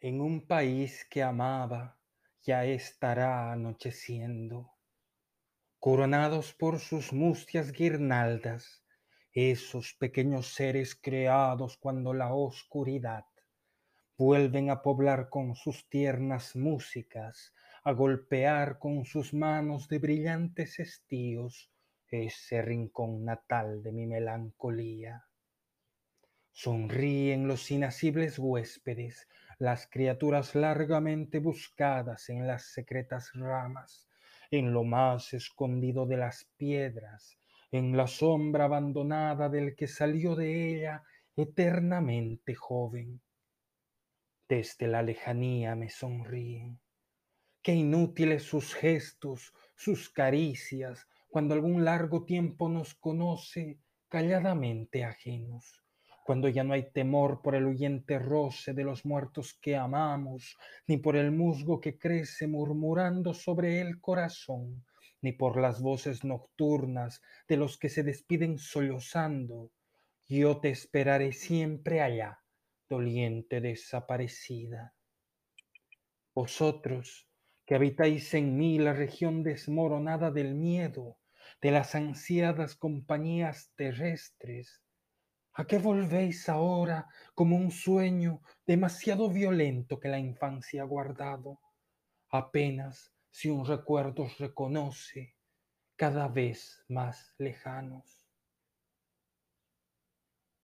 En un país que amaba ya estará anocheciendo, coronados por sus mustias guirnaldas, esos pequeños seres creados cuando la oscuridad vuelven a poblar con sus tiernas músicas, a golpear con sus manos de brillantes estíos ese rincón natal de mi melancolía. Sonríen los inacibles huéspedes, las criaturas largamente buscadas en las secretas ramas, en lo más escondido de las piedras, en la sombra abandonada del que salió de ella eternamente joven. Desde la lejanía me sonríen. Qué inútiles sus gestos, sus caricias, cuando algún largo tiempo nos conoce calladamente ajenos cuando ya no hay temor por el huyente roce de los muertos que amamos, ni por el musgo que crece murmurando sobre el corazón, ni por las voces nocturnas de los que se despiden sollozando. Yo te esperaré siempre allá, doliente desaparecida. Vosotros, que habitáis en mí la región desmoronada del miedo, de las ansiadas compañías terrestres, ¿A qué volvéis ahora como un sueño demasiado violento que la infancia ha guardado? Apenas si un recuerdo os reconoce cada vez más lejanos.